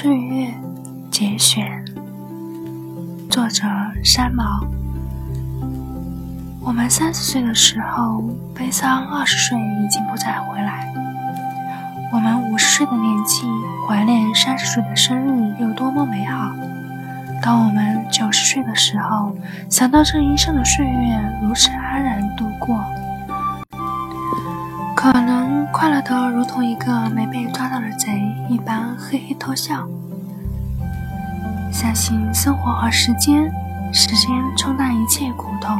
岁月节选，作者山毛。我们三十岁的时候，悲伤二十岁已经不再回来。我们五十岁的年纪，怀念三十岁的生日有多么美好。当我们九十岁的时候，想到这一生的岁月如此安然度过，可能快乐的如同一个没被抓到的贼一般，嘿嘿偷笑。相信生活和时间，时间冲淡一切苦痛，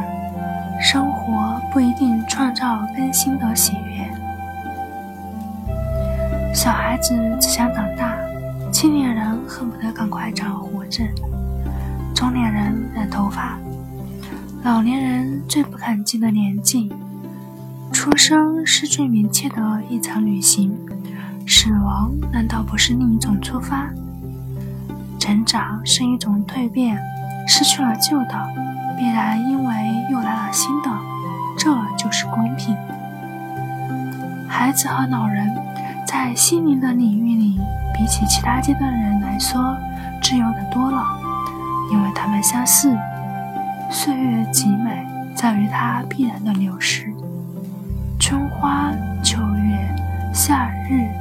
生活不一定创造更新的喜悦。小孩子只想长大，青年人恨不得赶快长胡子，中年人染头发，老年人最不感激的年纪。出生是最明切的一场旅行，死亡难道不是另一种出发？成长是一种蜕变，失去了旧的，必然因为又来了新的，这就是公平。孩子和老人在心灵的领域里，比起其他阶段的人来说，自由的多了，因为他们相似。岁月极美，在于它必然的流逝。春花秋月，夏日。